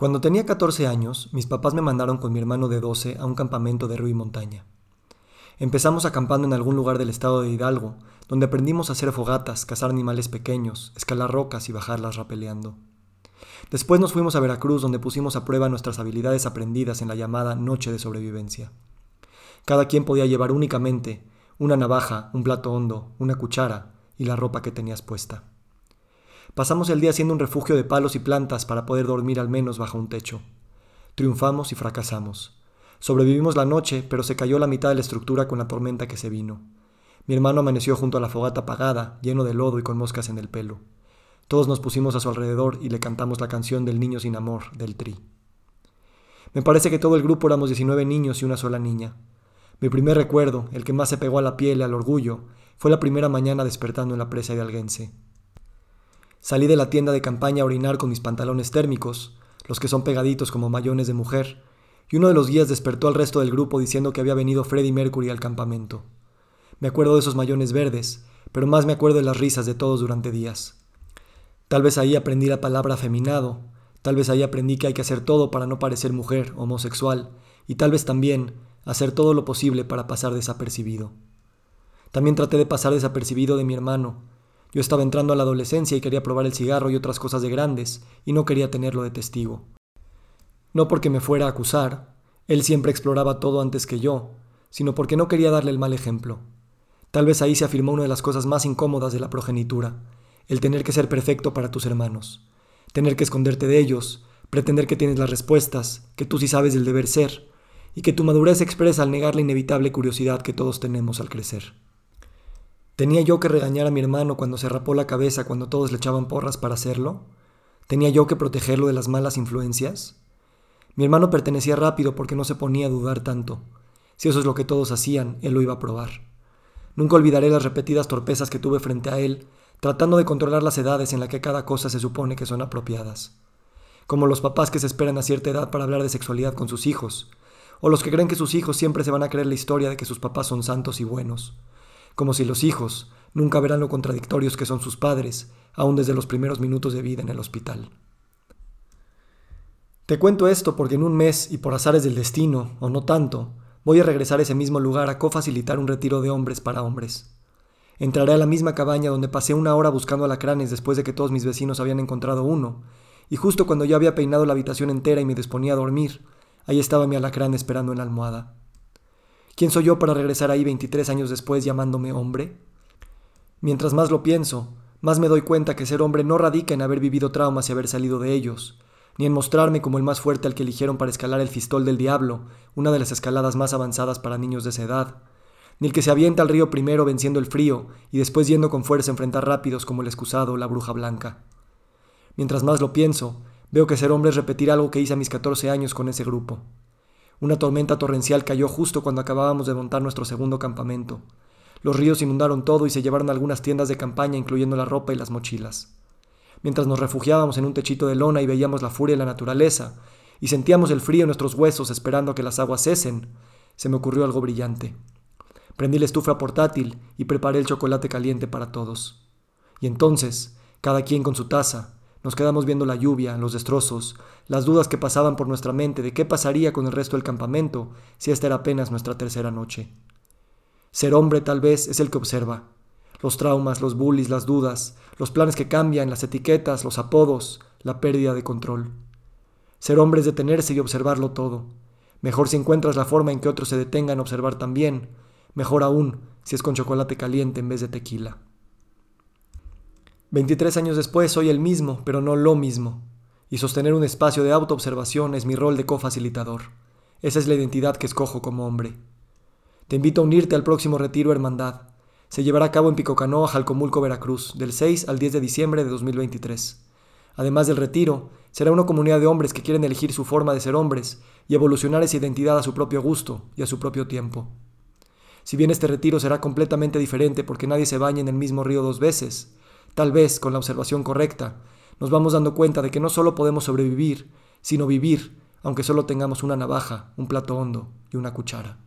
Cuando tenía 14 años, mis papás me mandaron con mi hermano de 12 a un campamento de río y montaña. Empezamos acampando en algún lugar del estado de Hidalgo, donde aprendimos a hacer fogatas, cazar animales pequeños, escalar rocas y bajarlas rapeleando. Después nos fuimos a Veracruz, donde pusimos a prueba nuestras habilidades aprendidas en la llamada Noche de Sobrevivencia. Cada quien podía llevar únicamente una navaja, un plato hondo, una cuchara y la ropa que tenías puesta. Pasamos el día haciendo un refugio de palos y plantas para poder dormir al menos bajo un techo. Triunfamos y fracasamos. Sobrevivimos la noche, pero se cayó la mitad de la estructura con la tormenta que se vino. Mi hermano amaneció junto a la fogata apagada, lleno de lodo y con moscas en el pelo. Todos nos pusimos a su alrededor y le cantamos la canción del niño sin amor, del tri. Me parece que todo el grupo éramos 19 niños y una sola niña. Mi primer recuerdo, el que más se pegó a la piel y al orgullo, fue la primera mañana despertando en la presa de Alguense. Salí de la tienda de campaña a orinar con mis pantalones térmicos, los que son pegaditos como mayones de mujer, y uno de los guías despertó al resto del grupo diciendo que había venido Freddie Mercury al campamento. Me acuerdo de esos mayones verdes, pero más me acuerdo de las risas de todos durante días. Tal vez ahí aprendí la palabra afeminado, tal vez ahí aprendí que hay que hacer todo para no parecer mujer, homosexual, y tal vez también hacer todo lo posible para pasar desapercibido. También traté de pasar desapercibido de mi hermano, yo estaba entrando a la adolescencia y quería probar el cigarro y otras cosas de grandes, y no quería tenerlo de testigo. No porque me fuera a acusar, él siempre exploraba todo antes que yo, sino porque no quería darle el mal ejemplo. Tal vez ahí se afirmó una de las cosas más incómodas de la progenitura, el tener que ser perfecto para tus hermanos, tener que esconderte de ellos, pretender que tienes las respuestas, que tú sí sabes del deber ser, y que tu madurez se expresa al negar la inevitable curiosidad que todos tenemos al crecer. ¿Tenía yo que regañar a mi hermano cuando se rapó la cabeza cuando todos le echaban porras para hacerlo? ¿Tenía yo que protegerlo de las malas influencias? Mi hermano pertenecía rápido porque no se ponía a dudar tanto. Si eso es lo que todos hacían, él lo iba a probar. Nunca olvidaré las repetidas torpezas que tuve frente a él, tratando de controlar las edades en las que cada cosa se supone que son apropiadas. Como los papás que se esperan a cierta edad para hablar de sexualidad con sus hijos, o los que creen que sus hijos siempre se van a creer la historia de que sus papás son santos y buenos como si los hijos nunca verán lo contradictorios que son sus padres, aún desde los primeros minutos de vida en el hospital. Te cuento esto porque en un mes y por azares del destino, o no tanto, voy a regresar a ese mismo lugar a cofacilitar un retiro de hombres para hombres. Entraré a la misma cabaña donde pasé una hora buscando alacranes después de que todos mis vecinos habían encontrado uno, y justo cuando yo había peinado la habitación entera y me disponía a dormir, ahí estaba mi alacrán esperando en la almohada. ¿Quién soy yo para regresar ahí 23 años después llamándome hombre? Mientras más lo pienso, más me doy cuenta que ser hombre no radica en haber vivido traumas y haber salido de ellos, ni en mostrarme como el más fuerte al que eligieron para escalar el fistol del diablo, una de las escaladas más avanzadas para niños de esa edad, ni el que se avienta al río primero venciendo el frío y después yendo con fuerza a enfrentar rápidos como el excusado o la bruja blanca. Mientras más lo pienso, veo que ser hombre es repetir algo que hice a mis 14 años con ese grupo. Una tormenta torrencial cayó justo cuando acabábamos de montar nuestro segundo campamento. Los ríos inundaron todo y se llevaron algunas tiendas de campaña, incluyendo la ropa y las mochilas. Mientras nos refugiábamos en un techito de lona y veíamos la furia de la naturaleza, y sentíamos el frío en nuestros huesos esperando a que las aguas cesen, se me ocurrió algo brillante. Prendí la estufa portátil y preparé el chocolate caliente para todos. Y entonces, cada quien con su taza, nos quedamos viendo la lluvia, los destrozos, las dudas que pasaban por nuestra mente de qué pasaría con el resto del campamento si esta era apenas nuestra tercera noche. Ser hombre tal vez es el que observa. Los traumas, los bullies, las dudas, los planes que cambian, las etiquetas, los apodos, la pérdida de control. Ser hombre es detenerse y observarlo todo. Mejor si encuentras la forma en que otros se detengan a observar también. Mejor aún si es con chocolate caliente en vez de tequila. 23 años después soy el mismo, pero no lo mismo. Y sostener un espacio de autoobservación es mi rol de cofacilitador. Esa es la identidad que escojo como hombre. Te invito a unirte al próximo retiro Hermandad. Se llevará a cabo en Picocanoa, Jalcomulco, Veracruz, del 6 al 10 de diciembre de 2023. Además del retiro, será una comunidad de hombres que quieren elegir su forma de ser hombres y evolucionar esa identidad a su propio gusto y a su propio tiempo. Si bien este retiro será completamente diferente porque nadie se baña en el mismo río dos veces, Tal vez con la observación correcta, nos vamos dando cuenta de que no solo podemos sobrevivir, sino vivir, aunque solo tengamos una navaja, un plato hondo y una cuchara.